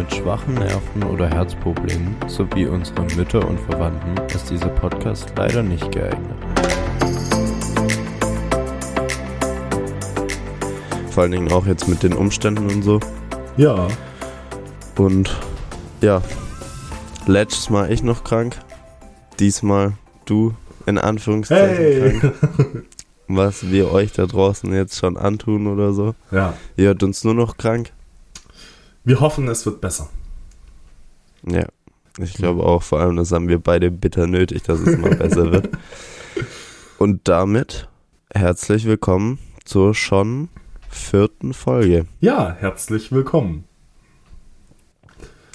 mit schwachen Nerven oder Herzproblemen sowie unsere Mütter und Verwandten ist dieser Podcast leider nicht geeignet. Vor allen Dingen auch jetzt mit den Umständen und so. Ja. Und ja, letztes Mal ich noch krank, diesmal du in Anführungszeichen Hey! krank. Was wir euch da draußen jetzt schon antun oder so. Ja. Ihr hört uns nur noch krank. Wir hoffen, es wird besser. Ja, ich glaube auch, vor allem das haben wir beide bitter nötig, dass es mal besser wird. Und damit herzlich willkommen zur schon vierten Folge. Ja, herzlich willkommen.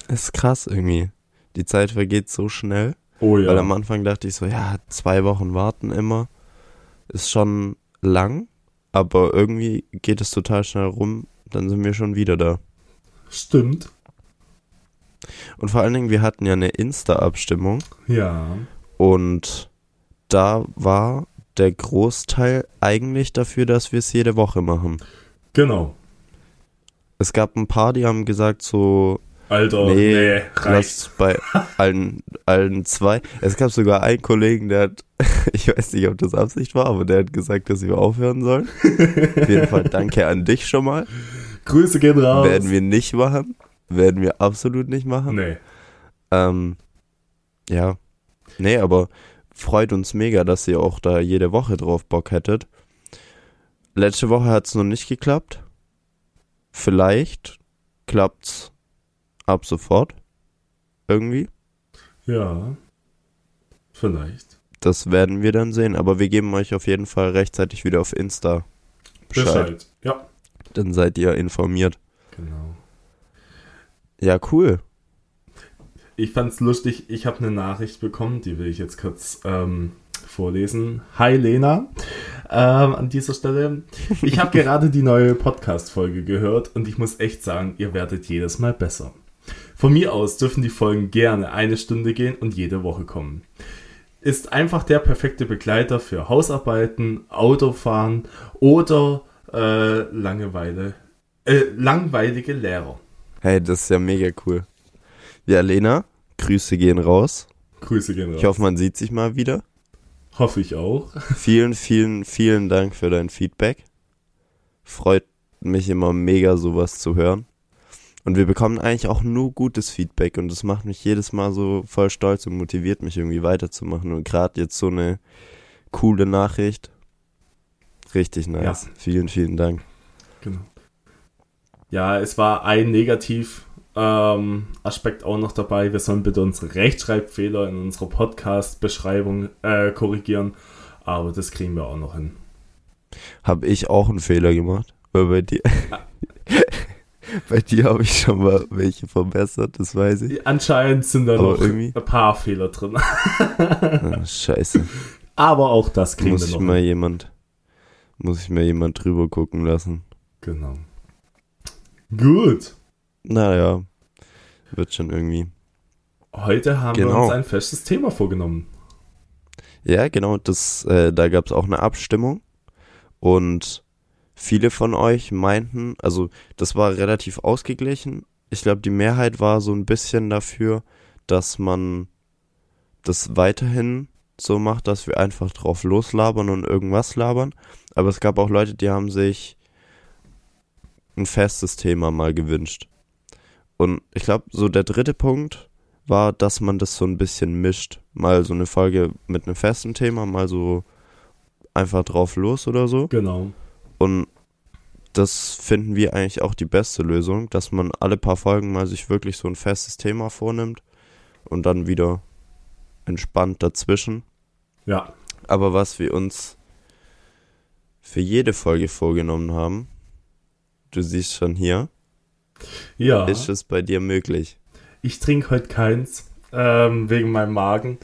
Ist krass irgendwie. Die Zeit vergeht so schnell. Oh ja. Weil am Anfang dachte ich so, ja, zwei Wochen warten immer. Ist schon lang, aber irgendwie geht es total schnell rum. Dann sind wir schon wieder da. Stimmt. Und vor allen Dingen, wir hatten ja eine Insta-Abstimmung. Ja. Und da war der Großteil eigentlich dafür, dass wir es jede Woche machen. Genau. Es gab ein paar, die haben gesagt so, Alter, nee, nee, reicht. bei allen, allen zwei. Es gab sogar einen Kollegen, der hat, ich weiß nicht, ob das Absicht war, aber der hat gesagt, dass wir aufhören sollen. Auf jeden Fall danke an dich schon mal. Grüße gehen raus. Werden wir nicht machen. Werden wir absolut nicht machen. Nee. Ähm, ja. Nee, aber freut uns mega, dass ihr auch da jede Woche drauf Bock hättet. Letzte Woche hat es noch nicht geklappt. Vielleicht klappt's ab sofort. Irgendwie. Ja. Vielleicht. Das werden wir dann sehen. Aber wir geben euch auf jeden Fall rechtzeitig wieder auf Insta Bescheid. Bescheid. Ja. Dann seid ihr informiert. Genau. Ja, cool. Ich fand's lustig, ich habe eine Nachricht bekommen, die will ich jetzt kurz ähm, vorlesen. Hi Lena, ähm, an dieser Stelle. Ich habe gerade die neue Podcast-Folge gehört und ich muss echt sagen, ihr werdet jedes Mal besser. Von mir aus dürfen die Folgen gerne eine Stunde gehen und jede Woche kommen. Ist einfach der perfekte Begleiter für Hausarbeiten, Autofahren oder äh, Langeweile, äh, langweilige Lehrer. Hey, das ist ja mega cool. Ja, Lena, Grüße gehen raus. Grüße gehen raus. Ich hoffe, man sieht sich mal wieder. Hoffe ich auch. Vielen, vielen, vielen Dank für dein Feedback. Freut mich immer mega, sowas zu hören. Und wir bekommen eigentlich auch nur gutes Feedback und das macht mich jedes Mal so voll stolz und motiviert mich irgendwie weiterzumachen. Und gerade jetzt so eine coole Nachricht. Richtig nice. Ja. Vielen, vielen Dank. Genau. Ja, es war ein Negativ. Ähm, Aspekt auch noch dabei. Wir sollen bitte unsere Rechtschreibfehler in unserer Podcast-Beschreibung äh, korrigieren. Aber das kriegen wir auch noch hin. Hab ich auch einen Fehler gemacht? Weil bei dir. bei dir habe ich schon mal welche verbessert, das weiß ich. Anscheinend sind da Aber noch irgendwie- ein paar Fehler drin. Ah, scheiße. Aber auch das kriegen Muss wir noch mal hin. jemand. Muss ich mal jemand drüber gucken lassen. Genau. Gut. Naja. Wird schon irgendwie. Heute haben wir Genau. uns ein festes Thema vorgenommen. Ja, genau, das, äh, da gab es auch eine Abstimmung und viele von euch meinten, also das war relativ ausgeglichen. Ich glaube, die Mehrheit war so ein bisschen dafür, dass man das weiterhin so macht, dass wir einfach drauf loslabern und irgendwas labern. Aber es gab auch Leute, die haben sich ein festes Thema mal gewünscht. Und ich glaube, so der dritte Punkt war, dass man das so ein bisschen mischt. Mal so eine Folge mit einem festen Thema, mal so einfach drauf los oder so. Genau. Und das finden wir eigentlich auch die beste Lösung, dass man alle paar Folgen mal sich wirklich so ein festes Thema vornimmt und dann wieder entspannt dazwischen. Ja. Aber was wir uns für jede Folge vorgenommen haben, du siehst schon hier, Ja. ist es bei dir möglich. Ich trinke heute keins, ähm, wegen meinem Magen.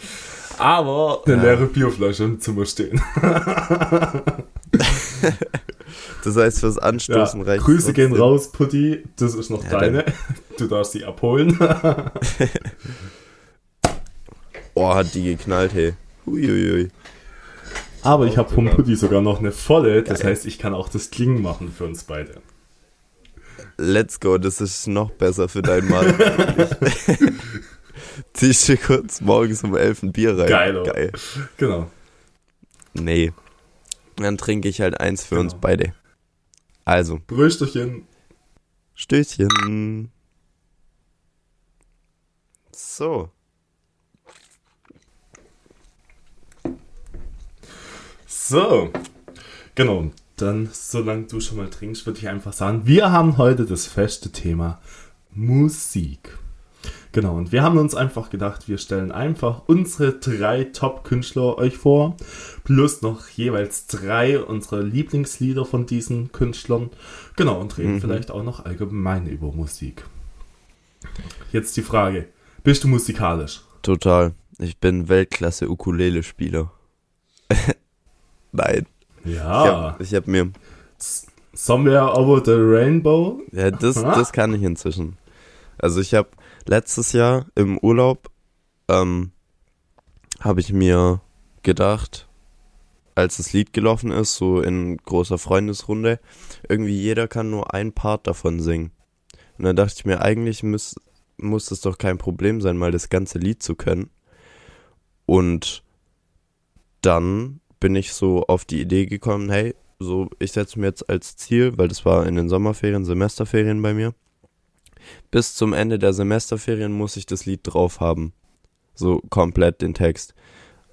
Aber eine Ja. leere Bierflasche im Zimmer stehen. Das heißt, fürs Ja, Anstoßen reicht Grüße gehen raus, Putti. Das ist noch Ja, deine. Du darfst sie abholen. Oh, hat die geknallt, hey. Huiuiui. Aber ich habe vom Putti sogar noch eine volle. Das heißt, ich kann auch das Klingen machen für uns beide. let's go, das ist noch besser für deinen Mann. Ziehst du kurz morgens um 11 ein Bier rein. Geil, oder? Geil. Genau. Nee. Dann trinke ich halt eins für uns Genau. beide. Also, Brüsterchen. Stößchen. So. So. Genau. Dann, solange du schon mal trinkst, würde ich einfach sagen, wir haben heute das feste Thema Musik. Genau, und wir haben uns einfach gedacht, wir stellen einfach unsere drei Top-Künstler euch vor, plus noch jeweils drei unserer Lieblingslieder von diesen Künstlern. Genau, und reden Mhm. vielleicht auch noch allgemein über Musik. Jetzt die Frage, bist du musikalisch? Total. Ich bin Weltklasse Ukulele-Spieler. Nein. Ja. ich hab mir. Somewhere over the Rainbow? Ja, das, das kann ich inzwischen. Also ich habe letztes Jahr im Urlaub ähm, habe ich mir gedacht, als das Lied gelaufen ist, so in großer Freundesrunde, irgendwie jeder kann nur ein Part davon singen. Und dann dachte ich mir, eigentlich muss, muss es doch kein Problem sein, mal das ganze Lied zu können. Und dann bin ich so auf die Idee gekommen, hey, so, ich setze mir jetzt als Ziel, weil das war in den Sommerferien, Semesterferien bei mir, bis zum Ende der Semesterferien muss ich das Lied drauf haben. So komplett den Text.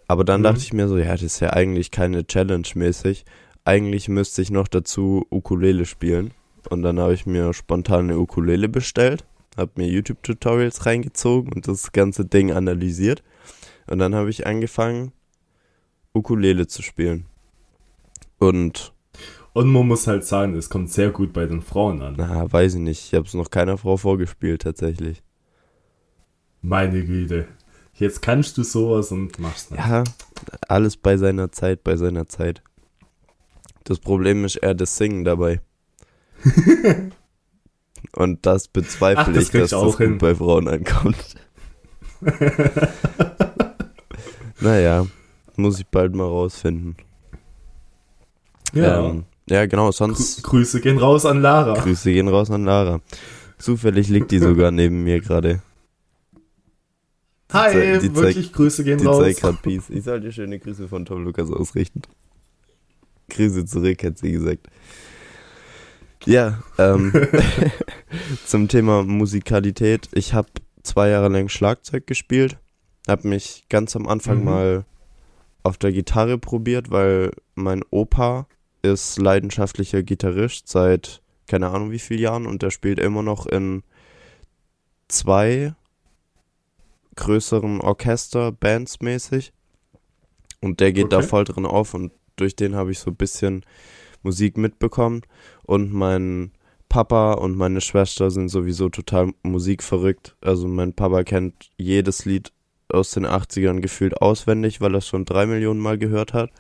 Aber dann Mhm. dachte ich mir so, ja, das ist ja eigentlich keine Challenge mäßig. Eigentlich müsste ich noch dazu Ukulele spielen. Und dann habe ich mir spontan eine Ukulele bestellt, habe mir YouTube-Tutorials reingezogen und das ganze Ding analysiert. Und dann habe ich angefangen, Ukulele zu spielen. Und, Und man muss halt sagen, es kommt sehr gut bei den Frauen an. na, weiß ich nicht, ich habe es noch keiner Frau vorgespielt tatsächlich. Meine Güte. Jetzt kannst du sowas und machst nicht. Ja, alles bei seiner Zeit, bei seiner Zeit. Das Problem ist eher das Singen dabei. Und das bezweifle Ach, das ich, dass ich das hin. gut bei Frauen ankommt. naja, muss ich bald mal rausfinden. Ja. ähm, ja genau, Grü sonst Grüße gehen raus an Lara. Grüße gehen raus an Lara. Zufällig liegt die sogar neben mir gerade. Hi, die wirklich Grüße gehen Die raus. zeigt gerade Peace. Ich sollte schöne Grüße von Tom Lukas ausrichten. Grüße zurück, hat sie gesagt. Ja, ähm, zum Thema Musikalität. Ich habe zwei Jahre lang Schlagzeug gespielt. Habe mich ganz am Anfang Mhm. mal auf der Gitarre probiert, weil mein Opa ist leidenschaftlicher Gitarrist seit keine Ahnung wie vielen Jahren und der spielt immer noch in zwei größeren Orchester, Bands mäßig. Und der geht da Okay. voll drin auf und durch den habe ich so ein bisschen Musik mitbekommen. Und mein Papa und meine Schwester sind sowieso total musikverrückt. Also mein Papa kennt jedes Lied aus den 80ern gefühlt auswendig, weil er es schon drei Millionen Mal gehört hat.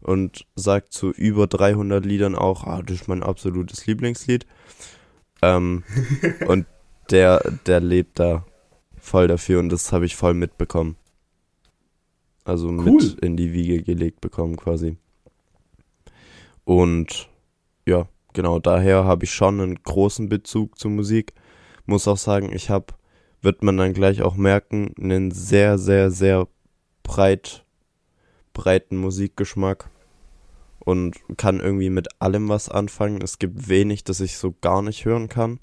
Und sagt zu über 300 Liedern auch, ah, das ist mein absolutes Lieblingslied. Ähm, und der, der lebt da voll dafür und das habe ich voll mitbekommen. Also Cool. mit in die Wiege gelegt bekommen quasi. Und ja, genau daher habe ich schon einen großen Bezug zur Musik. Muss auch sagen, ich habe, wird man dann gleich auch merken, einen sehr, sehr, sehr breit, breiten Musikgeschmack und kann irgendwie mit allem was anfangen. Es gibt wenig, das ich so gar nicht hören kann.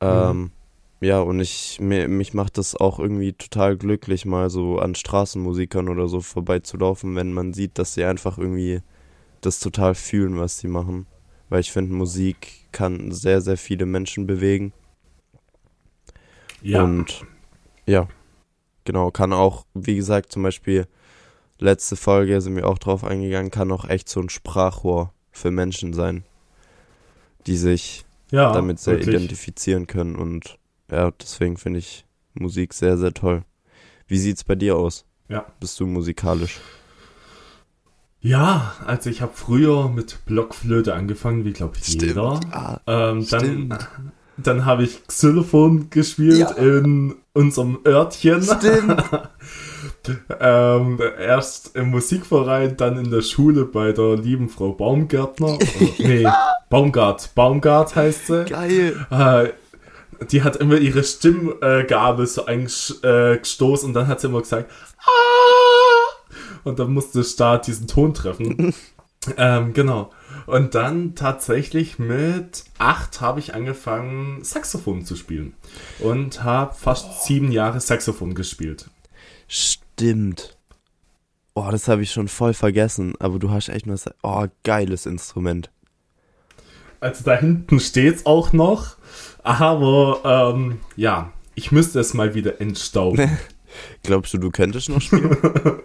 Ähm, ja, und ich, mir, mich macht das auch irgendwie total glücklich, mal so an Straßenmusikern oder so vorbeizulaufen, wenn man sieht, dass sie einfach irgendwie das total fühlen, was sie machen. Weil ich finde, Musik kann sehr, sehr viele Menschen bewegen. Ja. Und ja, genau, kann auch, wie gesagt, zum Beispiel, letzte Folge sind wir auch drauf eingegangen, kann auch echt so ein Sprachrohr für Menschen sein, die sich ja, damit sehr wirklich. identifizieren können. Und ja, deswegen finde ich Musik sehr, sehr toll. Wie sieht's bei dir aus? Ja. Bist du musikalisch? Ja, also ich habe früher mit Blockflöte angefangen, wie glaube ich jeder. Ah, Ähm, dann Stimmt. Dann habe ich Xylophon gespielt Ja. in unserem Örtchen. Stimmt. ähm, erst im Musikverein, dann in der Schule bei der lieben Frau Baumgärtner. Oder, nee, Baumgart. Baumgart heißt sie. Geil. Äh, die hat immer ihre Stimmgabel so eingestoßen und dann hat sie immer gesagt, ah! Und dann musste Start diesen Ton treffen. ähm, genau. Und dann tatsächlich mit acht habe ich angefangen, Saxophon zu spielen. Und habe fast sieben Jahre Saxophon gespielt. Stimmt. Oh, das habe ich schon voll vergessen. Aber du hast echt nur... Oh, geiles Instrument. Also da hinten steht's auch noch. Aber ähm, ja, ich müsste es mal wieder entstauben. Glaubst du, du könntest noch spielen?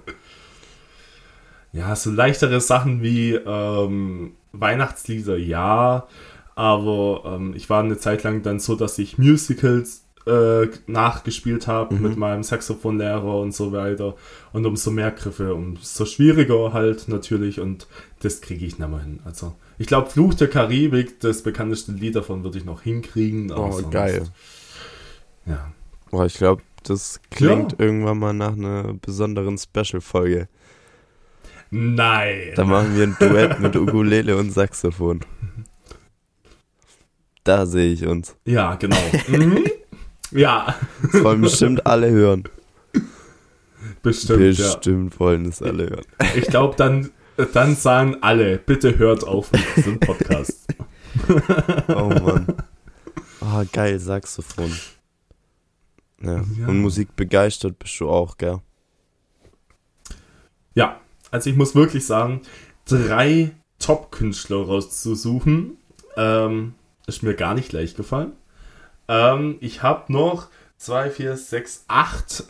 ja, so leichtere Sachen wie ähm, Weihnachtslieder, ja. Aber ähm, ich war eine Zeit lang dann so, dass ich Musicals äh, nachgespielt habe Mhm. mit meinem Saxophonlehrer und so weiter. Und umso mehr Griffe, umso schwieriger halt natürlich. Und das kriege ich nicht mehr hin. Also ich glaube, Fluch der Karibik, das bekannteste Lied davon, würde ich noch hinkriegen. Oh, sonst- geil. Ja. Boah, ich glaube, das klingt Ja. irgendwann mal nach einer besonderen Special-Folge. Nein. Da machen wir ein Duett mit Ukulele und Saxophon. Da sehe ich uns. Ja, genau. mhm. Ja, Das wollen bestimmt alle hören. bestimmt. bestimmt wollen es alle hören. Ja. Ich glaube, dann, dann sagen alle, bitte hört auf mit diesem Podcast. Oh Mann. Oh, geil, Saxophon. Ja. Ja. Und Musik begeistert bist du auch, gell? Ja, also ich muss wirklich sagen, drei Top-Künstler rauszusuchen, ähm, ist mir gar nicht leicht gefallen. Ähm, ich habe noch zwei, vier, sechs, acht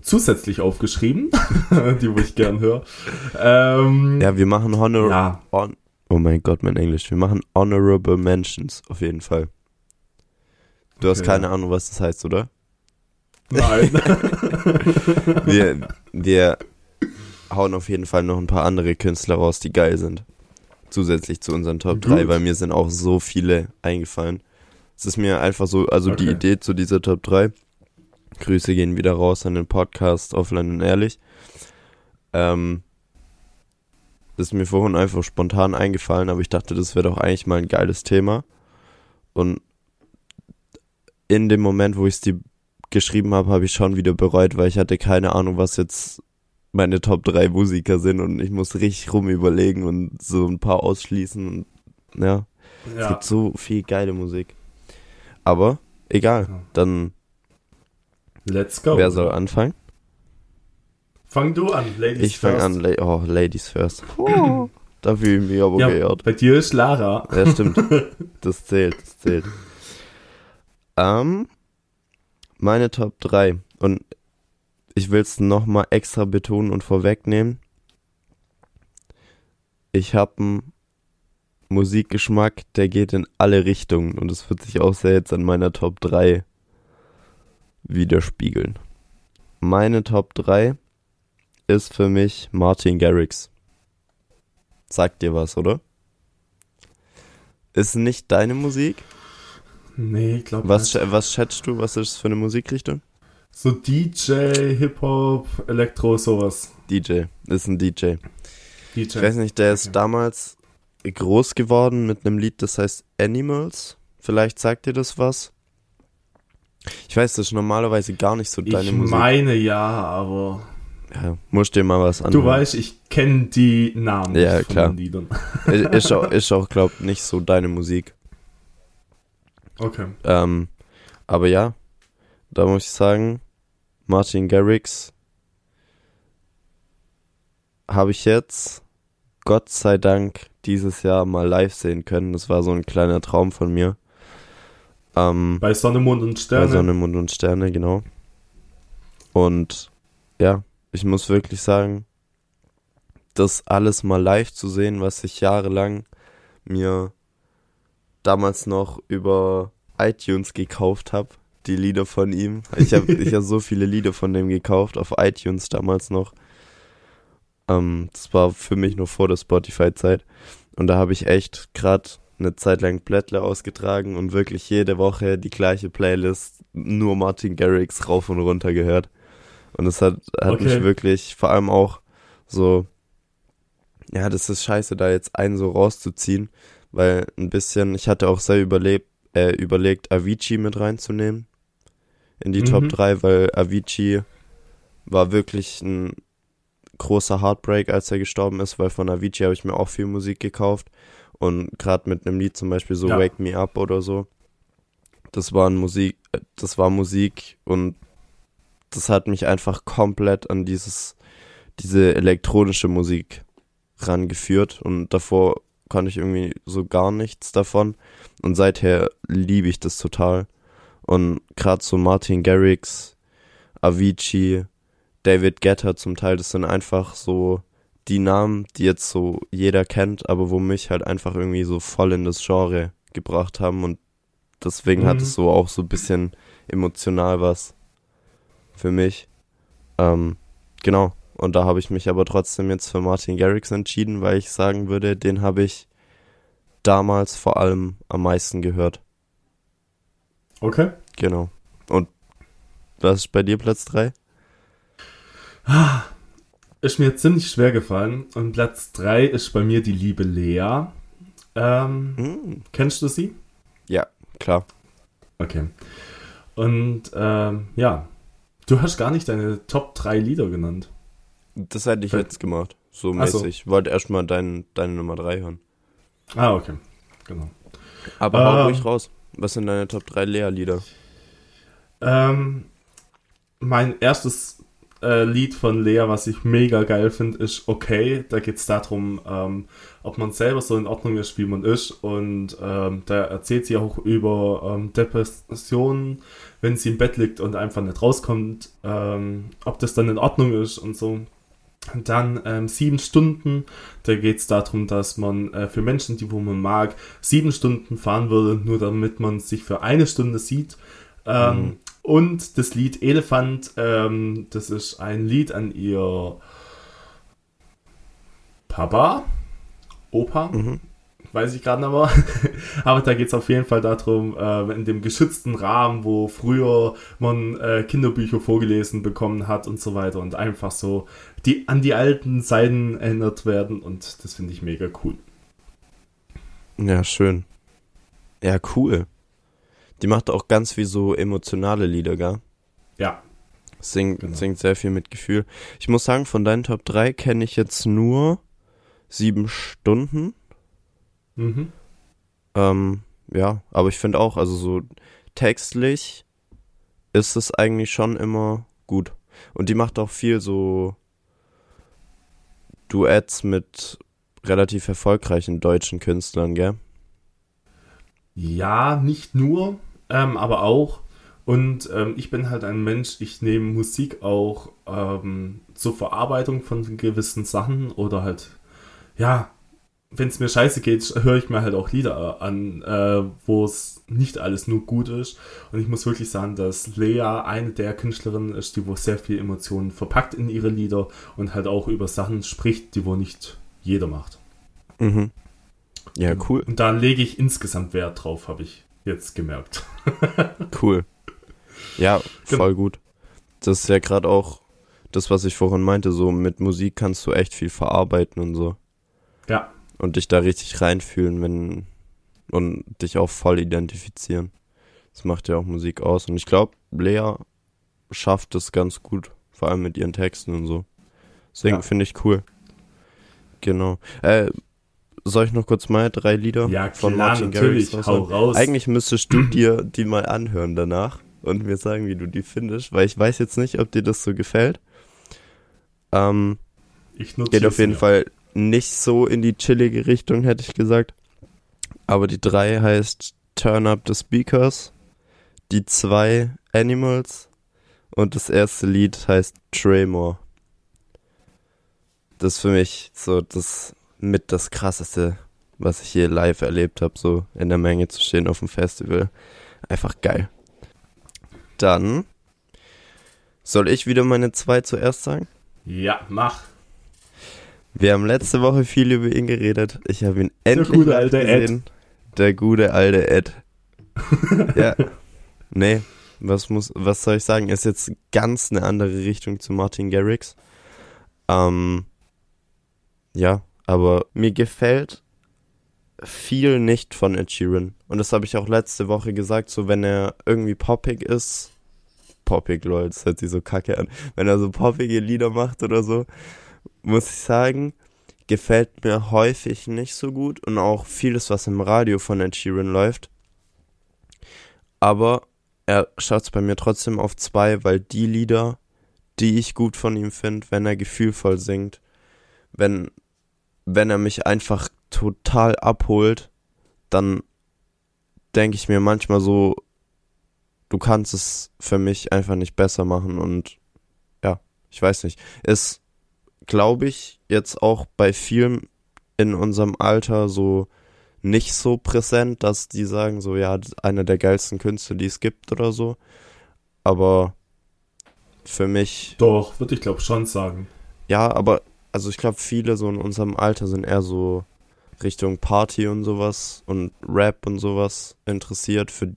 zusätzlich aufgeschrieben, die wo ich gern höre. Ähm, Ja, wir machen Honor. ja, On oh mein Gott, mein Englisch. Wir machen Honorable Mentions, auf jeden Fall. Du hast Okay. keine Ahnung, was das heißt, oder? nein. Wir, wir hauen auf jeden Fall noch ein paar andere Künstler raus, die geil sind. Zusätzlich zu unseren Top Gut. 3, weil mir sind auch so viele eingefallen. Es ist mir einfach so, also die Okay. Idee zu dieser Top 3. Grüße gehen wieder raus an den Podcast Offline und Ehrlich. Ähm, ist mir vorhin einfach spontan eingefallen, aber ich dachte, das wäre doch eigentlich mal ein geiles Thema. Und in dem Moment, wo ich es die geschrieben habe, habe ich schon wieder bereut, weil ich hatte keine Ahnung, was jetzt meine Top 3 Musiker sind und ich muss richtig rum überlegen und so ein paar ausschließen und ja, es ja. gibt so viel geile Musik. Aber egal, dann Let's go. wer soll anfangen? Fang du an, Ladies Ich fange first. an, La oh, Ladies first. Oh, da fühle ich mich aber Ja, geehrt. bei dir ist Lara. Ja, stimmt. Das zählt, das zählt. Ähm, meine Top 3. Und ich will es nochmal extra betonen und vorwegnehmen. Ich habe einen Musikgeschmack, der geht in alle Richtungen. Und es wird sich auch sehr jetzt an meiner Top 3 widerspiegeln. Meine Top 3 ist für mich Martin Garrix. Sagt dir was, oder? Ist nicht deine Musik? Nee, ich glaube Was, nicht. was schätzt du? Was ist für eine Musikrichtung? So DJ, Hip-Hop, Elektro, sowas. DJ. Ist ein DJ. DJ. Ich weiß nicht, der ist Okay. damals groß geworden mit einem Lied, das heißt Animals. Vielleicht sagt dir das was. Ich weiß, das ist normalerweise gar nicht so deine ich Musik. meine ja, aber Ja, musst dir mal was du anhören. weißt, ich kenne die Namen Ja, von klar. den Liedern. Ist, ist auch, ist auch glaub nicht so deine Musik. Okay. Ähm, aber ja, da muss ich sagen, Martin Garrix habe ich jetzt, Gott sei Dank, dieses Jahr mal live sehen können. Das war so ein kleiner Traum von mir. Ähm, Bei Sonne, Mond und bei Sterne. Sonne, Mond und Sterne, genau. Und ja, ich muss wirklich sagen, das alles mal live zu sehen, was ich jahrelang mir damals noch über iTunes gekauft habe, die Lieder von ihm. Ich habe ich hab so viele Lieder von dem gekauft, auf iTunes damals noch. Ähm, das war für mich noch vor der Spotify-Zeit. Und da habe ich echt gerade eine Zeit lang Blättler ausgetragen und wirklich jede Woche die gleiche Playlist, nur Martin Garrix rauf und runter gehört. Und es hat, hat Okay. mich wirklich vor allem auch so, ja, das ist scheiße, da jetzt einen so rauszuziehen, weil ein bisschen, ich hatte auch sehr überlebt, äh, überlegt, Avicii mit reinzunehmen in die Mhm. Top 3, weil Avicii war wirklich ein großer Heartbreak, als er gestorben ist, weil von Avicii habe ich mir auch viel Musik gekauft und gerade mit einem Lied zum Beispiel so Ja. Wake Me Up oder so, das war Musik, das war Musik und das hat mich einfach komplett an dieses, diese elektronische Musik rangeführt und davor konnte ich irgendwie so gar nichts davon und seither liebe ich das total und gerade so Martin Garrix, Avicii, David Guetta zum Teil, das sind einfach so die Namen, die jetzt so jeder kennt, aber wo mich halt einfach irgendwie so voll in das Genre gebracht haben und deswegen hat Mhm. es so auch so ein bisschen emotional was für mich. Ähm, genau. Und da habe ich mich aber trotzdem jetzt für Martin Garrix entschieden, weil ich sagen würde, den habe ich damals vor allem am meisten gehört. Okay. Genau. Und was ist bei dir Platz 3? Ist mir ziemlich schwer gefallen. Und Platz 3 ist bei mir die liebe Lea. Ähm, Hm, Kennst du sie? ja, klar. Okay. Und ähm, ja, du hast gar nicht deine Top 3 Lieder genannt. Das hätte ich Äh, jetzt gemacht. So so. mäßig. Ich wollte erstmal dein, deine Nummer 3 hören. Ah, okay. Genau. Aber hau Ähm. ruhig raus. Was sind deine Top 3 Lea-Lieder? Ähm, mein erstes äh, Lied von Lea, was ich mega geil finde, ist Okay. Da geht es darum, ähm, ob man selber so in Ordnung ist, wie man ist. Und ähm, da erzählt sie auch über ähm, Depressionen, wenn sie im Bett liegt und einfach nicht rauskommt, ähm, ob das dann in Ordnung ist und so. Dann ähm, sieben Stunden, da geht es darum, dass man äh, für Menschen, die wo man mag, sieben Stunden fahren würde, nur damit man sich für eine Stunde sieht. Ähm, Mhm. Und das Lied Elefant, ähm, das ist ein Lied an ihr Papa, Opa, Mhm. Weiß ich gerade aber. aber da geht es auf jeden Fall darum, äh, in dem geschützten Rahmen, wo früher man äh, Kinderbücher vorgelesen bekommen hat und so weiter und einfach so die an die alten Seiten erinnert werden und das finde ich mega cool. Ja, schön. Ja, cool. Die macht auch ganz viel so emotionale Lieder, gell? Ja, Singt, Genau. singt sehr viel mit Gefühl. Ich muss sagen, von deinen Top 3 kenne ich jetzt nur sieben Stunden. Mhm. Ähm, ja, aber ich finde auch, also so textlich ist es eigentlich schon immer gut. Und die macht auch viel so Duets mit relativ erfolgreichen deutschen Künstlern, gell? Ja, nicht nur, ähm, aber auch. Und ähm, ich bin halt ein Mensch, ich nehme Musik auch ähm, zur Verarbeitung von gewissen Sachen oder halt, ja, wenn es mir scheiße geht, höre ich mir halt auch Lieder an, äh, wo es nicht alles nur gut ist. Und ich muss wirklich sagen, dass Lea eine der Künstlerinnen ist, die wo sehr viel Emotionen verpackt in ihre Lieder und halt auch über Sachen spricht, die wo nicht jeder macht. Mhm. Ja, cool, Und da lege ich insgesamt Wert drauf, habe ich jetzt gemerkt. cool. Ja, voll gut. Das ist ja gerade auch das, was ich vorhin meinte, so mit Musik kannst du echt viel verarbeiten und so. Ja, und dich da richtig reinfühlen, wenn und dich auch voll identifizieren. Das macht ja auch Musik aus. Und ich glaube, Lea schafft es ganz gut, vor allem mit ihren Texten und so. Deswegen Ja. finde ich cool. Genau. Äh, soll ich noch kurz mal drei Lieder Ja, von klar, Martin natürlich. Garrix raus. Eigentlich müsstest du dir die mal anhören danach und mir sagen, wie du die findest, weil ich weiß jetzt nicht, ob dir das so gefällt. Ähm, ich nutze Geht auf jeden Fall nicht so in die chillige Richtung, hätte ich gesagt. Aber die 3 heißt Turn Up the Speakers, die 2 Animals und das erste Lied heißt Tremor. Das ist für mich so das mit das krasseste, was ich je live erlebt habe, so in der Menge zu stehen auf dem Festival. Einfach geil. Dann soll ich wieder meine 2 zuerst sagen? Ja, mach. Wir haben letzte Woche viel über ihn geredet. Ich habe ihn endlich gute live alte Ed. gesehen. Der gute alte Ed. ja. Nee, was muss, was soll ich sagen? Ist jetzt ganz eine andere Richtung zu Martin Garrix. Ähm, ja, aber mir gefällt viel nicht von Ed Sheeran. Und das habe ich auch letzte Woche gesagt, so wenn er irgendwie poppig ist, poppig, lol, das hört sich so kacke an, wenn er so poppige Lieder macht oder so, muss ich sagen, gefällt mir häufig nicht so gut und auch vieles, was im Radio von Ed Sheeran läuft. Aber er schaut es bei mir trotzdem auf zwei, weil die Lieder, die ich gut von ihm finde, wenn er gefühlvoll singt, wenn, wenn er mich einfach total abholt, dann denke ich mir manchmal so, du kannst es für mich einfach nicht besser machen und ja, ich weiß nicht. Ist, glaube ich, jetzt auch bei vielen in unserem Alter so nicht so präsent, dass die sagen so, ja, einer der geilsten Künste, die es gibt oder so. Aber für mich. Doch, würde ich glaube schon sagen. Ja, aber also ich glaube, viele so in unserem Alter sind eher so Richtung Party und sowas und Rap und sowas interessiert. Für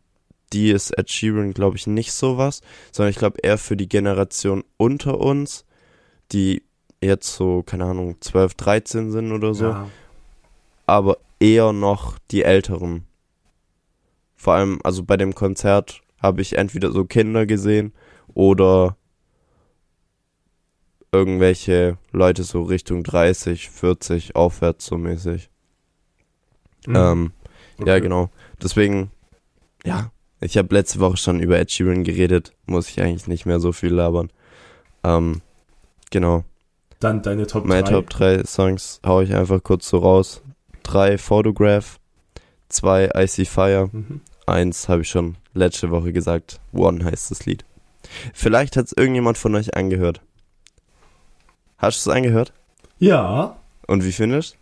die ist Ed Sheeran, glaube ich, nicht sowas, sondern ich glaube eher für die Generation unter uns, die jetzt so, keine Ahnung, 12, 13 sind oder so. Ja. Aber eher noch die Älteren. Vor allem, also bei dem Konzert habe ich entweder so Kinder gesehen oder irgendwelche Leute so Richtung 30, 40 aufwärts so mäßig. Mhm. Ähm, okay. Ja, genau. Deswegen, ja, ich habe letzte Woche schon über Ed Sheeran geredet, muss ich eigentlich nicht mehr so viel labern. Ähm, genau. Dann deine Top 3. Meine Top 3 Songs hau ich einfach kurz so raus. 3 Photograph, 2 Icy Fire, mhm. 1 habe ich schon letzte Woche gesagt, One heißt das Lied. Vielleicht hat es irgendjemand von euch angehört. Hast du es angehört? Ja. Und wie findest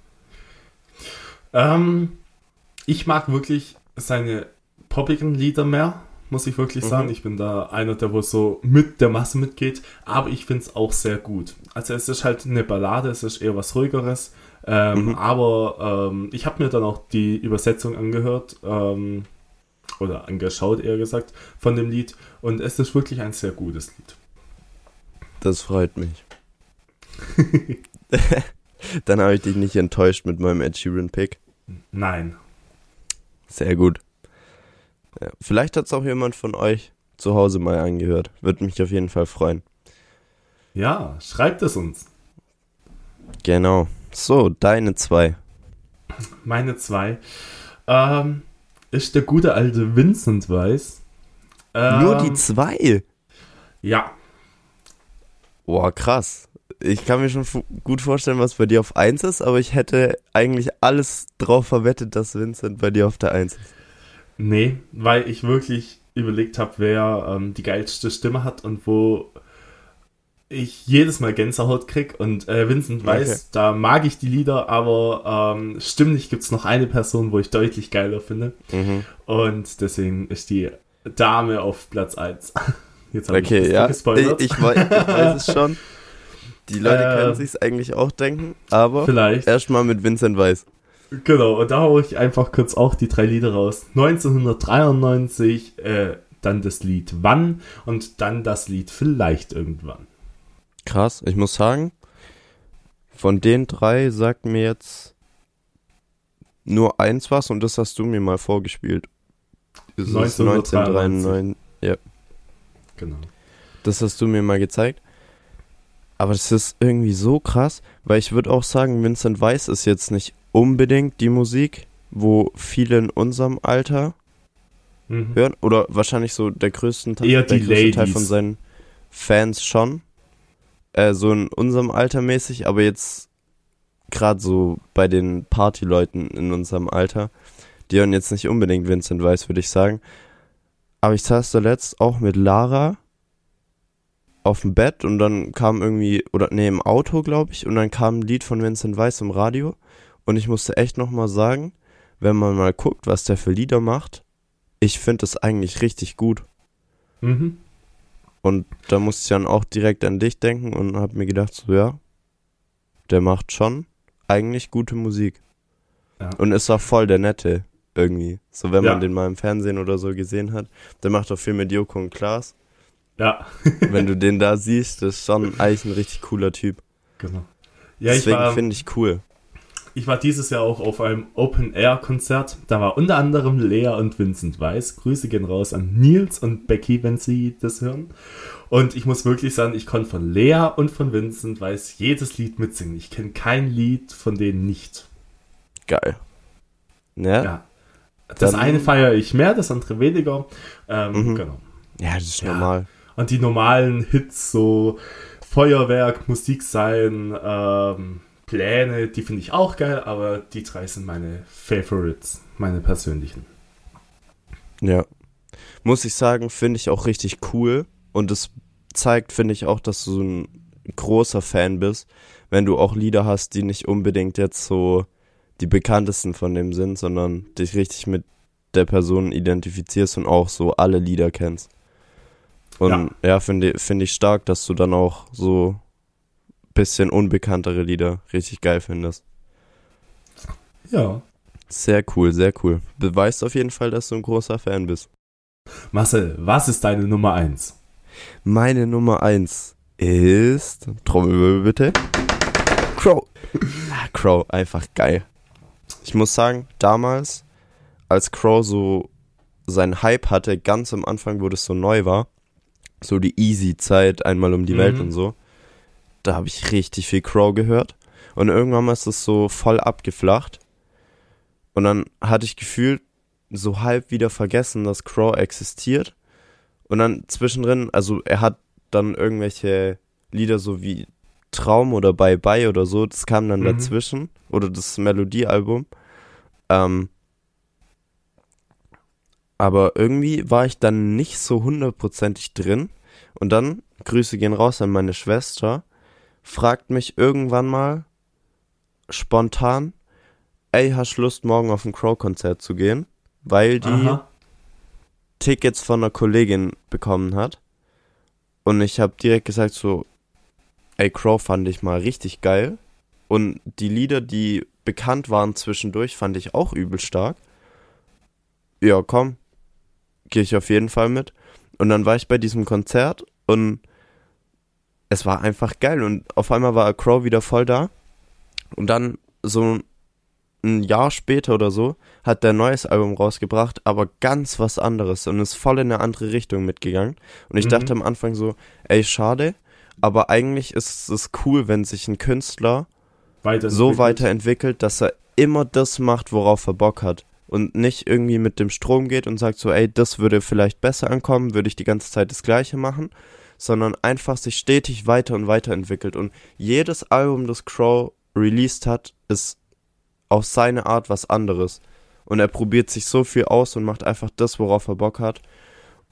du? Ähm, ich mag wirklich seine poppigen Lieder mehr, muss ich wirklich sagen. Mhm. Ich bin da einer, der wo so mit der Masse mitgeht, aber ich finde es auch sehr gut. Also es ist halt eine Ballade, es ist eher was ruhigeres, ähm, mhm. aber ähm, ich habe mir dann auch die Übersetzung angehört ähm, oder angeschaut, eher gesagt, von dem Lied und es ist wirklich ein sehr gutes Lied. Das freut mich. Dann habe ich dich nicht enttäuscht mit meinem Ed Sheeran Pick. Nein. Sehr gut. Ja, vielleicht hat es auch jemand von euch zu Hause mal angehört. Würde mich auf jeden Fall freuen. Ja, schreibt es uns. Genau. So, deine zwei. Meine zwei. Ähm, ist der gute alte Vincent Weiss. Ähm, Nur die zwei? Ja. Boah, krass ich kann mir schon gut vorstellen, was bei dir auf 1 ist, aber ich hätte eigentlich alles drauf verwettet, dass Vincent bei dir auf der 1 ist. Nee, weil ich wirklich überlegt habe, wer ähm, die geilste Stimme hat und wo ich jedes Mal Gänsehaut krieg und äh, Vincent weiß, okay. da mag ich die Lieder, aber ähm, stimmlich gibt es noch eine Person, wo ich deutlich geiler finde. Mhm. Und deswegen ist die Dame auf Platz 1. Jetzt okay, ich ja, gespoilert. Ich, ich, weiß, ich weiß es schon. Die Leute äh, können sich's eigentlich auch denken, aber vielleicht erstmal mit Vincent Weiss. Genau, und da hau ich einfach kurz auch die drei Lieder raus. 1993, äh, dann das Lied Wann und dann das Lied Vielleicht irgendwann. Krass, ich muss sagen, von den drei sagt mir jetzt nur eins was und das hast du mir mal vorgespielt. Das 1993. Ja. Genau. Das hast du mir mal gezeigt. Aber das ist irgendwie so krass, weil ich würde auch sagen, Vincent Weiss ist jetzt nicht unbedingt die Musik, wo viele in unserem Alter mhm. hören. Oder wahrscheinlich so der größte, Eher der größte Teil von seinen Fans schon. Äh, so in unserem Alter mäßig, aber jetzt gerade so bei den Partyleuten in unserem Alter, die hören jetzt nicht unbedingt Vincent Weiss, würde ich sagen. Aber ich saß zuletzt auch mit Lara auf dem Bett und dann kam irgendwie, oder nee, im Auto, glaube ich, und dann kam ein Lied von Vincent Weiss im Radio. Und ich musste echt nochmal sagen, wenn man mal guckt, was der für Lieder macht, ich finde das eigentlich richtig gut. Mhm. Und da musste ich dann auch direkt an dich denken und habe mir gedacht, so ja, der macht schon eigentlich gute Musik. Ja. Und ist auch voll der Nette. irgendwie. So, wenn Ja. man den mal im Fernsehen oder so gesehen hat. Der macht auch viel mit Joko und Klaas. Ja, wenn du den da siehst, das ist schon eigentlich ein richtig cooler Typ. genau. Ja, Deswegen finde ich cool. Ich war dieses Jahr auch auf einem Open-Air-Konzert. Da war unter anderem Lea und Vincent Weiss. Grüße gehen raus an Nils und Becky, wenn sie das hören. Und ich muss wirklich sagen, ich konnte von Lea und von Vincent Weiss jedes Lied mitsingen. Ich kenne kein Lied von denen nicht. Geil. Ja? Ja. Das Dann- eine feiere ich mehr, das andere weniger. Ähm, Mhm. Genau. Ja, das ist Ja. normal. Und die normalen Hits, so Feuerwerk, Musik sein, ähm, Pläne, die finde ich auch geil, aber die drei sind meine Favorites, meine persönlichen. Ja. Muss ich sagen, finde ich auch richtig cool. Und es zeigt, finde ich, auch, dass du so ein großer Fan bist, wenn du auch Lieder hast, die nicht unbedingt jetzt so die bekanntesten von dem sind, sondern dich richtig mit der Person identifizierst und auch so alle Lieder kennst. Und ja, finde finde ich stark, dass du dann auch so bisschen unbekanntere Lieder richtig geil findest. Ja. Sehr cool, sehr cool. Beweist auf jeden Fall, dass du ein großer Fan bist. Marcel, was ist deine Nummer 1? Meine Nummer eins ist. Trommelwirbel bitte. Crow. Ah, Crow, einfach geil. Ich muss sagen, damals, als Crow so seinen Hype hatte, ganz am Anfang, wo das so neu war, so die Easy-Zeit, einmal um die Mhm. Welt und so, da habe ich richtig viel Crow gehört. Und irgendwann mal ist es so voll abgeflacht. Und dann hatte ich gefühlt so halb wieder vergessen, dass Crow existiert. Und dann zwischendrin, also er hat dann irgendwelche Lieder so wie Traum oder Bye Bye oder so, das kam dann Mhm. dazwischen. Oder das Melodiealbum. Ähm, aber irgendwie war ich dann nicht so hundertprozentig drin. Und dann, Grüße gehen raus an meine Schwester, fragt mich irgendwann mal spontan, ey, hast Lust morgen auf ein Crow-Konzert zu gehen? Weil die Aha. Tickets von einer Kollegin bekommen hat. Und ich habe direkt gesagt so, ey, Crow fand ich mal richtig geil. Und die Lieder, die bekannt waren zwischendurch, fand ich auch übel stark. Ja, komm, gehe ich auf jeden Fall mit. Und dann war ich bei diesem Konzert und es war einfach geil. Und auf einmal war Crow wieder voll da. Und dann so ein Jahr später oder so hat der neues Album rausgebracht, aber ganz was anderes und ist voll in eine andere Richtung mitgegangen. Und ich Mhm. dachte am Anfang so, ey, schade, aber eigentlich ist es cool, wenn sich ein Künstler Weiter so weiterentwickelt, dass er immer das macht, worauf er Bock hat. Und nicht irgendwie mit dem Strom geht und sagt so, ey, das würde vielleicht besser ankommen, würde ich die ganze Zeit das Gleiche machen, sondern einfach sich stetig weiter und weiterentwickelt. Und jedes Album, das Crow released hat, ist auf seine Art was anderes. Und er probiert sich so viel aus und macht einfach das, worauf er Bock hat.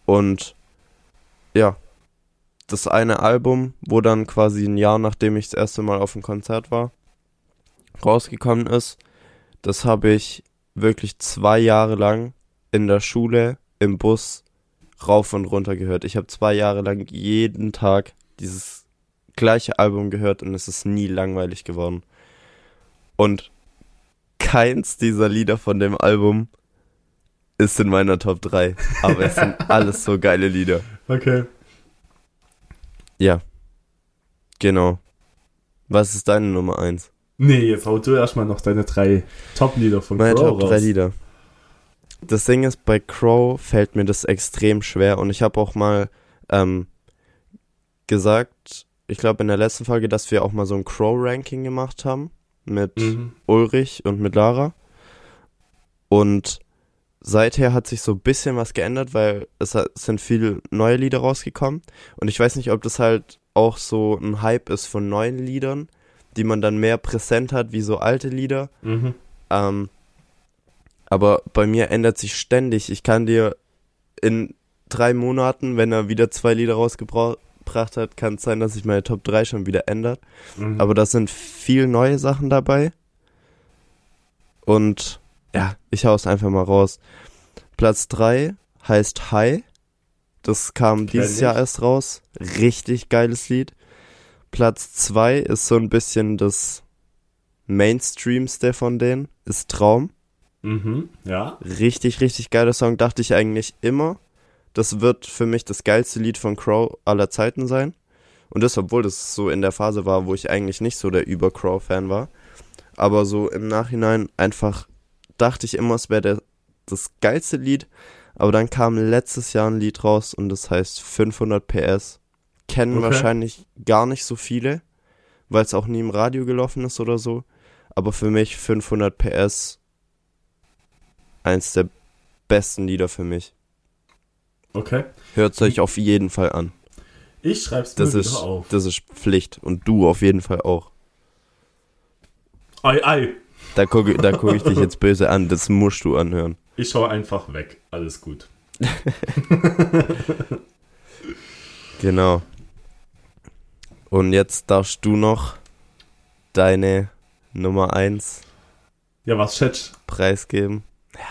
Und ja, das eine Album, wo dann quasi ein Jahr nachdem ich das erste Mal auf dem Konzert war, rausgekommen ist, das habe ich wirklich zwei Jahre lang in der Schule, im Bus, rauf und runter gehört. Ich habe zwei Jahre lang jeden Tag dieses gleiche Album gehört und es ist nie langweilig geworden. Und keins dieser Lieder von dem Album ist in meiner Top 3. Aber es sind alles so geile Lieder. Okay. Ja. Genau. Was ist deine Nummer 1? Nee, jetzt hau du erstmal noch deine drei Top-Lieder von Meine Crow Top 3 raus. Lieder. Das Ding ist, bei Crow fällt mir das extrem schwer und ich habe auch mal ähm, gesagt, ich glaube in der letzten Folge, dass wir auch mal so ein Crow-Ranking gemacht haben mit Mhm. Ulrich und mit Lara. Und seither hat sich so ein bisschen was geändert, weil es sind viele neue Lieder rausgekommen. Und ich weiß nicht, ob das halt auch so ein Hype ist von neuen Liedern, die man dann mehr präsent hat wie so alte Lieder. Mhm. Ähm, aber bei mir ändert sich ständig. Ich kann dir in drei Monaten, wenn er wieder zwei Lieder rausgebracht hat, kann es sein, dass sich meine Top 3 schon wieder ändert. Mhm. Aber da sind viel neue Sachen dabei. Und ja, ich hau es einfach mal raus. Platz 3 heißt High. Das kam Kenn dieses ich. Jahr erst raus. Richtig geiles Lied. Platz 2 ist so ein bisschen das Mainstreamste von denen. Ist Traum. Mhm, ja. Richtig, richtig geiler Song. Dachte ich eigentlich immer. Das wird für mich das geilste Lied von Crow aller Zeiten sein. Und das, obwohl das so in der Phase war, wo ich eigentlich nicht so der Über-Crow-Fan war. Aber so im Nachhinein einfach dachte ich immer, es wäre das geilste Lied. Aber dann kam letztes Jahr ein Lied raus und das heißt 500 PS. Kennen Okay. wahrscheinlich gar nicht so viele, weil es auch nie im Radio gelaufen ist oder so. Aber für mich 500 PS eins der besten Lieder für mich. Okay. Hört es euch auf jeden Fall an. Ich schreib's mir Das ist, auf. das ist Pflicht. Und du auf jeden Fall auch. Ei, ei. Da gucke da guck ich dich jetzt böse an. Das musst du anhören. Ich schaue einfach weg. Alles gut. Genau. Und jetzt darfst du noch deine Nummer 1 Ja, was schätzt? preisgeben. Ja.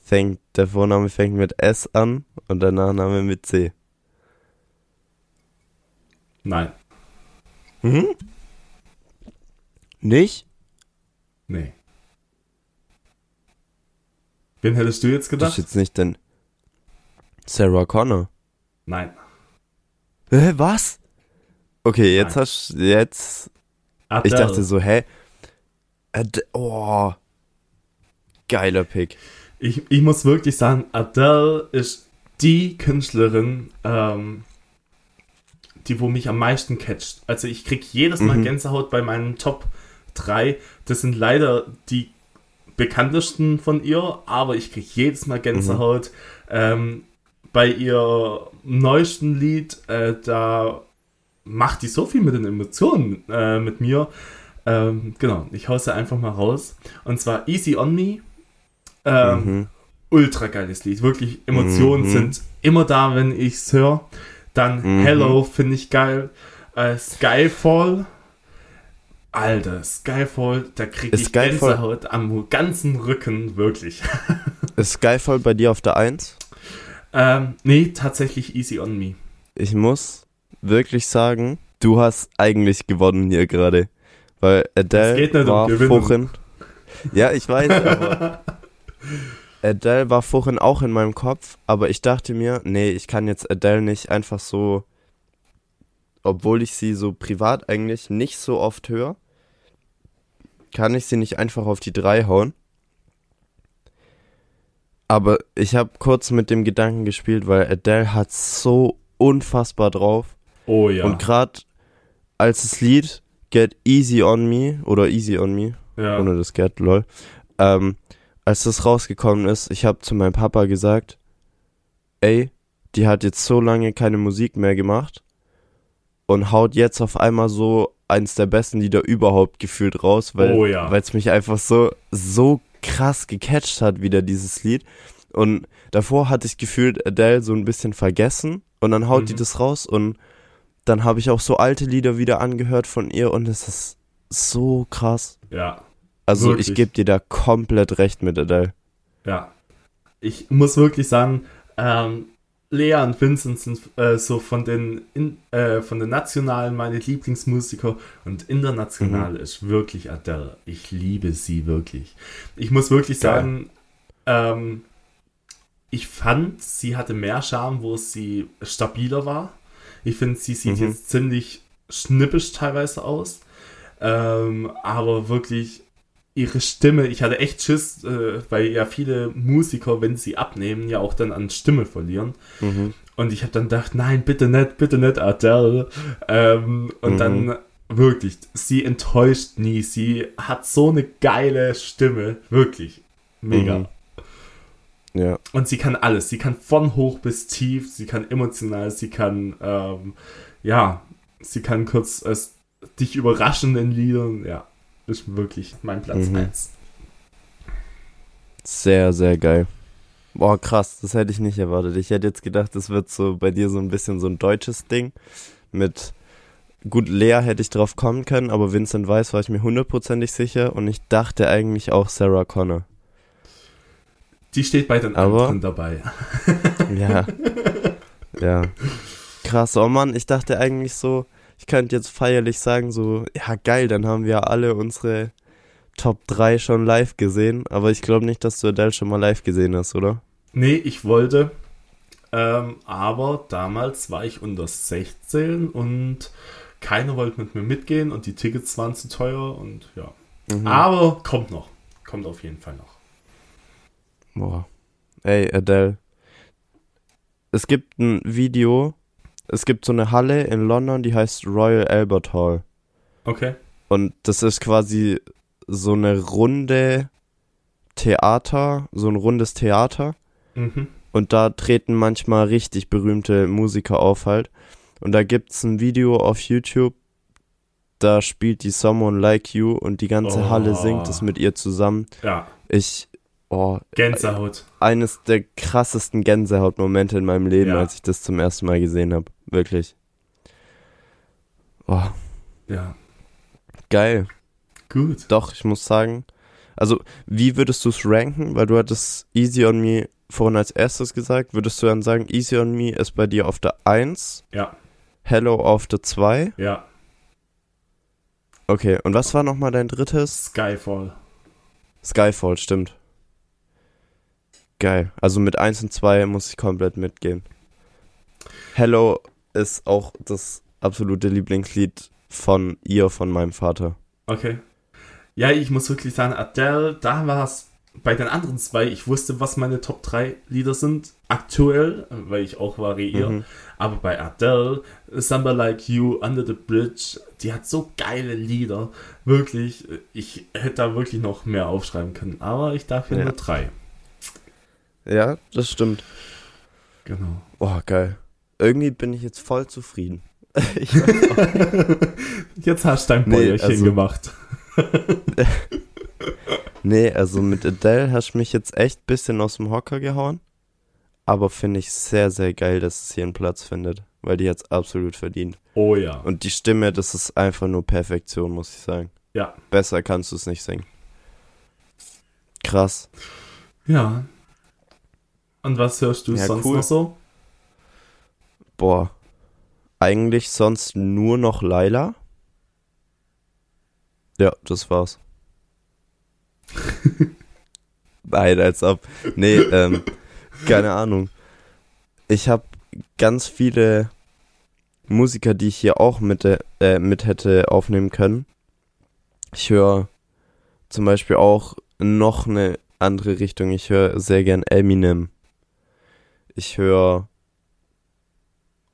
Fängt, der Vorname fängt mit S an und der Nachname mit C. Nein. Mhm. Nicht? Nee. Wen hättest du jetzt Das ist gedacht? jetzt nicht denn Sarah Connor. Nein. Hä, was? Okay, jetzt Nein. hast jetzt. Ich Adele. dachte so, hä? Ad oh. Geiler Pick. Ich, ich muss wirklich sagen, Adele ist die Künstlerin, ähm, die wo mich am meisten catcht. Also ich krieg jedes Mal Mhm. Gänsehaut bei meinen Top 3. Das sind leider die bekanntesten von ihr, aber ich krieg jedes Mal Gänsehaut. Ähm, bei ihr neuesten Lied, äh, da macht die so viel mit den Emotionen äh, mit mir. Ähm, genau, ich hau sie einfach mal raus. Und zwar Easy on Me. Ähm, Mhm. ultra geiles Lied. Wirklich, Emotionen Mhm. sind immer da, wenn ich es höre. Dann Mhm. Hello finde ich geil. Äh, Skyfall. Alter, Skyfall, da krieg Ist ich Skyfall- Gänsehaut am ganzen Rücken, wirklich. Ist Skyfall bei dir auf der 1? ähm, nee, tatsächlich Easy on Me. Ich muss wirklich sagen, du hast eigentlich gewonnen hier gerade. Weil Adele Es geht nicht um war Gewinnen. vorhin. Ja, ich weiß, aber Adele war vorhin auch in meinem Kopf, aber ich dachte mir, nee, ich kann jetzt Adele nicht einfach so, obwohl ich sie so privat eigentlich nicht so oft höre, kann ich sie nicht einfach auf die 3 hauen. Aber ich habe kurz mit dem Gedanken gespielt, weil Adele hat so unfassbar drauf. Oh ja. Und gerade als das Lied Get Easy on Me oder Easy on Me, ja. ohne das Get, lol, ähm, als das rausgekommen ist, ich habe zu meinem Papa gesagt, ey, die hat jetzt so lange keine Musik mehr gemacht und haut jetzt auf einmal so eins der besten Lieder überhaupt gefühlt raus, weil Oh ja. es mich einfach so so krass gecatcht hat wieder dieses Lied und davor hatte ich gefühlt Adele so ein bisschen vergessen und dann haut die Mhm. das raus und dann habe ich auch so alte Lieder wieder angehört von ihr und es ist so krass. ja. Also Wirklich. ich gebe dir da komplett recht mit Adele. Ja. Ich muss wirklich sagen, ähm, Lea und Vincent sind äh, so von den, in, äh, von den nationalen meine Lieblingsmusiker und international Mhm. ist wirklich Adele. Ich liebe sie wirklich. Ich muss wirklich Geil. sagen, ähm, ich fand, sie hatte mehr Charme, wo sie stabiler war. Ich finde, sie sieht Mhm. jetzt ziemlich schnippisch teilweise aus. Ähm, aber wirklich ihre Stimme, ich hatte echt Schiss, äh, weil ja viele Musiker, wenn sie abnehmen, ja auch dann an Stimme verlieren. Mhm. Und ich habe dann gedacht, nein, bitte nicht, bitte nicht, Adele. Ähm, und Mhm. dann wirklich, sie enttäuscht nie. Sie hat so eine geile Stimme, wirklich. Mega. Mhm. Ja. Und sie kann alles. Sie kann von hoch bis tief, sie kann emotional, sie kann, ähm, ja, sie kann kurz äh, dich überraschen in Liedern. Ja, ist wirklich mein Platz Mhm. 1. Sehr, sehr geil. Boah, krass, das hätte ich nicht erwartet. Ich hätte jetzt gedacht, das wird so bei dir so ein bisschen so ein deutsches Ding. Mit gut, Lea hätte ich drauf kommen können, aber Vincent Weiss war ich mir hundertprozentig sicher und ich dachte eigentlich auch Sarah Connor. Die steht bei den Aber- anderen dabei. Ja. ja. Krass, oh Mann, ich dachte eigentlich so, ich könnte jetzt feierlich sagen, so, ja geil, dann haben wir alle unsere Top 3 schon live gesehen, aber ich glaube nicht, dass du Adele schon mal live gesehen hast, oder? Nee, ich wollte. Ähm, aber damals war ich unter 16 und keiner wollte mit mir mitgehen und die Tickets waren zu teuer und ja. Mhm. Aber kommt noch. Kommt auf jeden Fall noch. Boah. Ey, Adele. Es gibt ein Video, es gibt so eine Halle in London, die heißt Royal Albert Hall. Okay. Und das ist quasi so eine runde Theater, so ein rundes Theater. Mhm. Und da treten manchmal richtig berühmte Musiker auf halt. Und da gibt's ein Video auf YouTube, da spielt die Someone Like You und die ganze Oh. Halle singt es mit ihr zusammen. Ja, Ich, oh, Gänsehaut. eines der krassesten Gänsehautmomente in meinem Leben, Ja. als ich das zum ersten Mal gesehen habe. Wirklich. Oh, Ja, geil. gut. Doch, ich muss sagen. Also, wie würdest du es ranken? Weil du hattest Easy on Me vorhin als erstes gesagt. Würdest du dann sagen, Easy on Me ist bei dir auf der 1, Ja, Hello auf der 2? ja. Okay, und was war nochmal dein drittes? Skyfall. Skyfall, stimmt. Geil. Also mit 1 und 2 muss ich komplett mitgehen. Hello ist auch das absolute Lieblingslied von ihr, von meinem Vater. Okay. Ja, ich muss wirklich sagen, Adele, da war es bei den anderen zwei, ich wusste, was meine Top 3 Lieder sind, aktuell, weil ich auch variiere. Mhm. Aber bei Adele, Samba Like You, Under the Bridge, die hat so geile Lieder. Wirklich, ich hätte da wirklich noch mehr aufschreiben können. Aber ich darf hier Ja. nur drei. Ja, das stimmt. Genau. Boah, geil. Irgendwie bin ich jetzt voll zufrieden. Jetzt hast du dein Nee, Bäuerchen also- gemacht. Nee, also mit Adele hast du mich jetzt echt ein bisschen aus dem Hocker gehauen. Aber finde ich sehr, sehr geil, dass es hier einen Platz findet. Weil die hat's absolut verdient. Oh ja. Und die Stimme, das ist einfach nur Perfektion, muss ich sagen. Ja. Besser kannst du es nicht singen. Krass. Ja. Und was hörst du Ja, sonst cool. noch so? Boah. Eigentlich sonst nur noch Laila. Ja, das war's. Nein, als ob. Nee, ähm, keine Ahnung. Ich habe ganz viele Musiker, die ich hier auch mit, äh, mit hätte aufnehmen können. Ich höre zum Beispiel auch noch eine andere Richtung. Ich höre sehr gern Eminem. Ich höre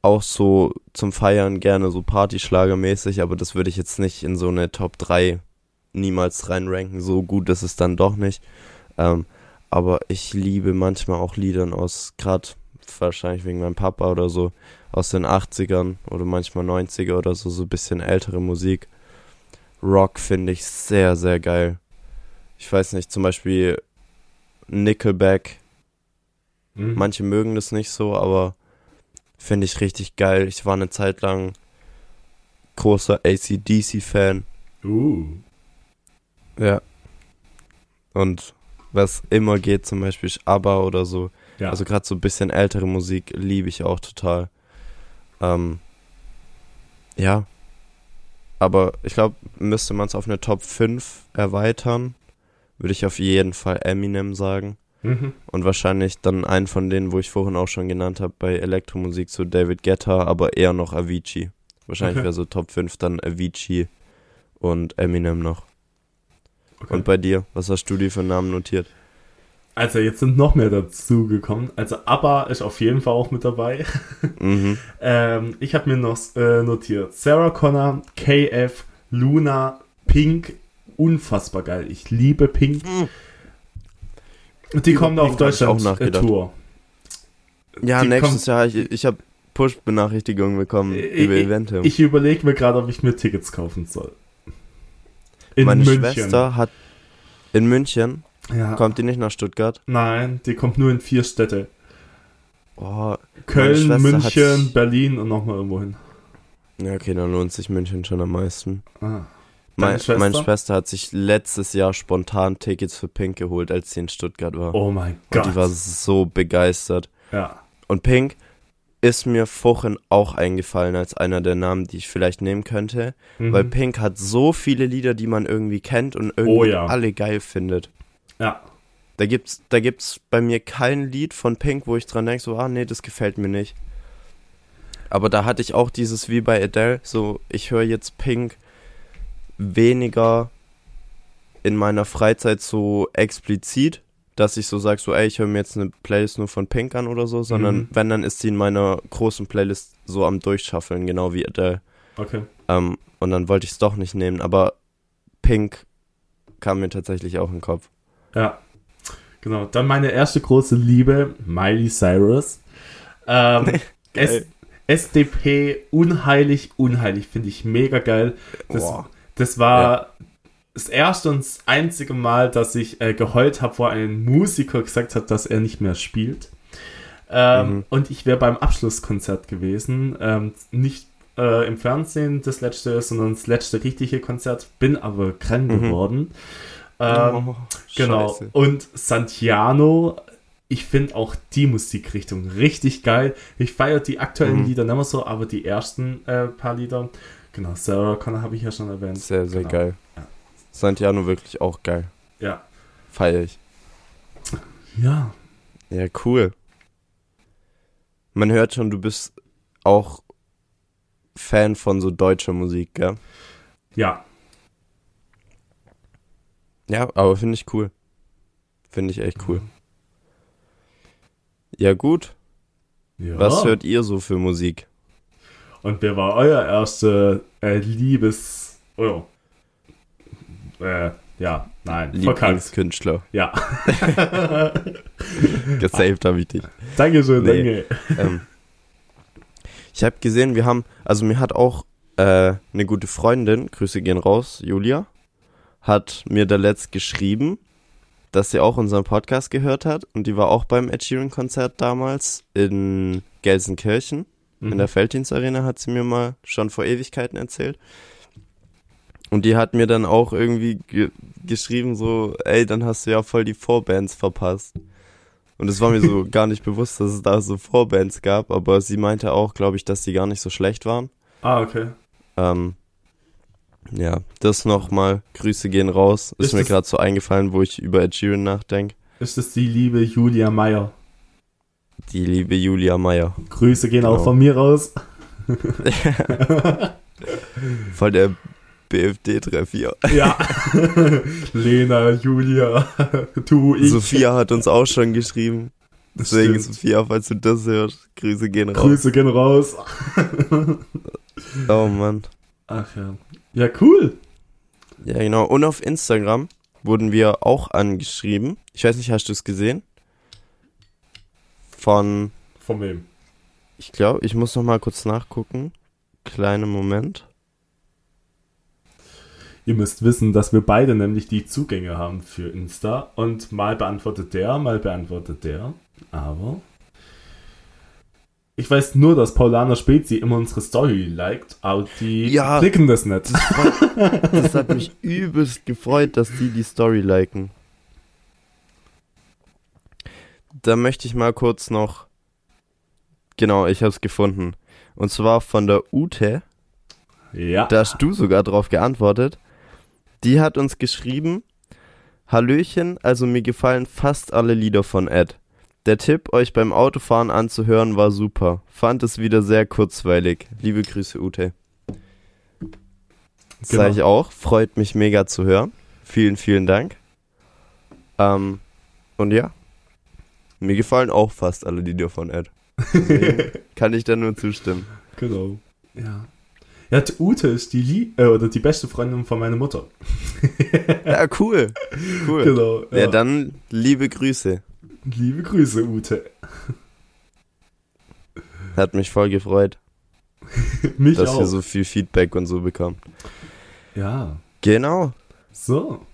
auch so zum Feiern gerne so Partyschlagermäßig, aber das würde ich jetzt nicht in so eine Top 3 niemals reinranken. So gut ist es dann doch nicht. Ähm, aber ich liebe manchmal auch Liedern aus, gerade wahrscheinlich wegen meinem Papa oder so, aus den 80ern oder manchmal 90er oder so, so ein bisschen ältere Musik. Rock finde ich sehr, sehr geil. Ich weiß nicht, zum Beispiel Nickelback Mhm. Manche mögen das nicht so, aber finde ich richtig geil. Ich war eine Zeit lang großer ACDC-Fan. Uh. Ja. Und was immer geht, zum Beispiel ABBA oder so. Ja. Also gerade so ein bisschen ältere Musik liebe ich auch total. Ähm, ja. Aber ich glaube, müsste man es auf eine Top 5 erweitern, würde ich auf jeden Fall Eminem sagen. Mhm. Und wahrscheinlich dann einen von denen, wo ich vorhin auch schon genannt habe, bei Elektromusik so David Guetta, aber eher noch Avicii. Wahrscheinlich Okay. wäre so Top 5 dann Avicii und Eminem noch. Okay. Und bei dir, was hast du dir für Namen notiert? Also jetzt sind noch mehr dazu gekommen. Also ABBA ist auf jeden Fall auch mit dabei. Mhm. ähm, ich habe mir noch äh, notiert. Sarah Connor, KF, Luna, Pink. Unfassbar geil. Ich liebe Pink. Und die kommen auf ich Deutschland auch äh, Tour. Ja, Die nächstes Jahr, ich, ich habe Push-Benachrichtigungen bekommen über ich, Eventim. ich überlege mir gerade, ob ich mir Tickets kaufen soll. In Meine München. Schwester hat in München, Ja. kommt die nicht nach Stuttgart? Nein, die kommt nur in vier Städte. Oh, Köln, München, Berlin und nochmal irgendwo hin. ja, okay, dann lohnt sich München schon am meisten. Ah. Mein, Schwester? Meine Schwester hat sich letztes Jahr spontan Tickets für Pink geholt, als sie in Stuttgart war. Oh mein Und Gott. die war so begeistert. ja. Und Pink, ist mir vorhin auch eingefallen als einer der Namen, die ich vielleicht nehmen könnte. Mhm. Weil Pink hat so viele Lieder, die man irgendwie kennt und irgendwie Oh ja. alle geil findet. Ja, Da gibt's, da gibt's bei mir kein Lied von Pink, wo ich dran denke, so, ah nee, das gefällt mir nicht. Aber da hatte ich auch dieses wie bei Adele, so, ich höre jetzt Pink weniger in meiner Freizeit so explizit, dass ich so sage, so, ey, ich höre mir jetzt eine Playlist nur von Pink an oder so, sondern Mhm. wenn, dann ist sie in meiner großen Playlist so am Durchschaffeln, genau wie Adele. okay. Ähm, und dann wollte ich es doch nicht nehmen, aber Pink kam mir tatsächlich auch in den Kopf. Ja, genau. Dann meine erste große Liebe, Miley Cyrus. Ähm, S. SDP, unheilig, unheilig, finde ich mega geil. Das, Boah. Das war das erste und das einzige Mal, dass ich äh, geheult habe, wo ein Musiker gesagt hat, dass er nicht mehr spielt. Ähm, Mhm. Und ich wäre beim Abschlusskonzert gewesen. Ähm, nicht äh, im Fernsehen das letzte, sondern das letzte richtige Konzert. Bin aber krank Mhm. geworden. Ähm, Oh, Genau. scheiße. Und Santiano, ich finde auch die Musikrichtung richtig geil. Ich feiere die aktuellen Mhm. Lieder nicht mehr so, aber die ersten äh, paar Lieder, genau, Sarah Connor habe ich ja schon erwähnt. Sehr, sehr genau. geil. Ja. Santiano wirklich auch geil. Ja. Feier ich. Ja. Ja, cool. Man hört schon, du bist auch Fan von so deutscher Musik, gell? Ja. Ja, aber finde ich cool. Finde ich echt cool. Ja, gut. ja. Was hört ihr so für Musik? Und wer war euer erster äh, Liebes. Oh. Äh, ja, nein. Lieblingskünstler. Ja. Gesaved habe ich dich. Dankeschön, Nee. danke. ähm, ich habe gesehen, wir haben, also mir hat auch äh, eine gute Freundin, Grüße gehen raus, Julia, hat mir da letzt geschrieben, dass sie auch unseren Podcast gehört hat und die war auch beim Ed Sheeran Konzert damals in Gelsenkirchen in der Felddienst Arena hat sie mir mal schon vor Ewigkeiten erzählt. Und die hat mir dann auch irgendwie ge geschrieben so, ey, dann hast du ja voll die Vorbands verpasst. Und es war mir so gar nicht bewusst, dass es da so Vorbands gab, aber sie meinte auch, glaube ich, dass die gar nicht so schlecht waren. Ah, okay. Ähm, ja, das nochmal. Grüße gehen raus. Ist, Ist mir gerade so eingefallen, wo ich über Ed Sheeran nachdenke. Ist das die liebe Julia Meyer? Die liebe Julia Meyer. Grüße gehen Genau. auch von mir raus. Voll der BFD-Treff hier. Ja. Lena, Julia, du, ich. Sophia hat uns auch schon geschrieben. Deswegen, Stimmt. Sophia, falls du das hörst, Grüße gehen raus. Grüße gehen raus. Oh Mann. Ach ja. Ja, cool. Ja, genau. Und auf Instagram wurden wir auch angeschrieben. Ich weiß nicht, hast du es gesehen? Von, Von wem? ich glaube, ich muss noch mal kurz nachgucken. Kleiner Moment. Ihr müsst wissen, dass wir beide nämlich die Zugänge haben für Insta und mal beantwortet der, mal beantwortet der. Aber ich weiß nur, dass Paulana Spezi immer unsere Story liked, aber die Ja. klicken das nicht. Das hat mich übelst gefreut, dass die die Story liken. Da möchte ich mal kurz noch. Genau, ich habe es gefunden. Und zwar von der Ute. Ja. Da hast du sogar drauf geantwortet. Die hat uns geschrieben: Hallöchen, also mir gefallen fast alle Lieder von Ed. Der Tipp, euch beim Autofahren anzuhören, war super. Fand es wieder sehr kurzweilig. Liebe Grüße, Ute. Das Genau. sage ich auch. Freut mich mega zu hören. Vielen, vielen Dank. Ähm, und ja, mir gefallen auch fast alle Lieder von Ed. Kann ich da nur zustimmen. Genau. Ja. Ja, Ute ist die Lie äh, oder die beste Freundin von meiner Mutter. Ja, cool. Cool. Genau. Ja, dann liebe Grüße. Liebe Grüße, Ute. Hat mich voll gefreut, Mich dass auch. wir so viel Feedback und so bekommen. ja. Genau. So.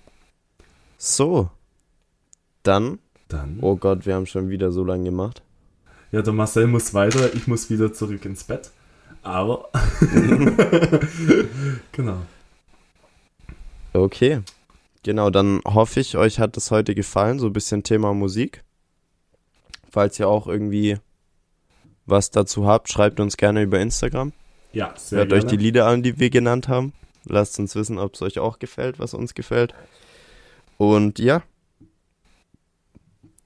So. Dann. Dann. Oh Gott, wir haben schon wieder so lange gemacht. Ja, der Marcel muss weiter, ich muss wieder zurück ins Bett. Aber. genau. Okay. Genau, dann hoffe ich, euch hat das heute gefallen, so ein bisschen Thema Musik. Falls ihr auch irgendwie was dazu habt, schreibt uns gerne über Instagram. Ja, sehr Hört gerne. euch die Lieder an, die wir genannt haben. Lasst uns wissen, ob es euch auch gefällt, was uns gefällt. Und ja.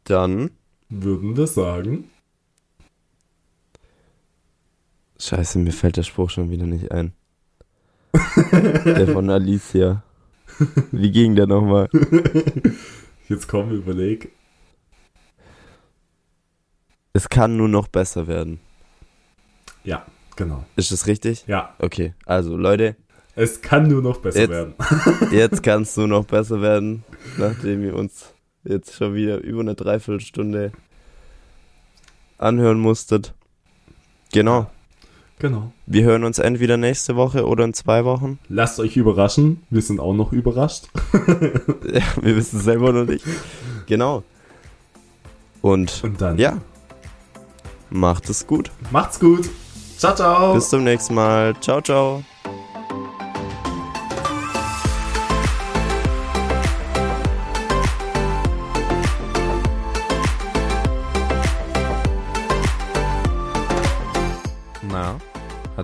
Dann. Würden wir sagen. Scheiße, mir fällt der Spruch schon wieder nicht ein. der von Alicia. Wie ging der nochmal? Jetzt komm, überleg. Es kann nur noch besser werden. Ja, genau. Ist das richtig? Ja, Okay, also Leute, es kann nur noch besser Jetzt- werden. jetzt kann es nur noch besser werden, nachdem ihr uns jetzt schon wieder über eine Dreiviertelstunde anhören musstet. Genau. Genau. Wir hören uns entweder nächste Woche oder in zwei Wochen. Lasst euch überraschen. Wir sind auch noch überrascht. Ja, wir wissen es selber noch nicht. Genau. Und Und dann. ja, macht es gut. Macht's gut. Ciao, ciao. Bis zum nächsten Mal. Ciao, ciao.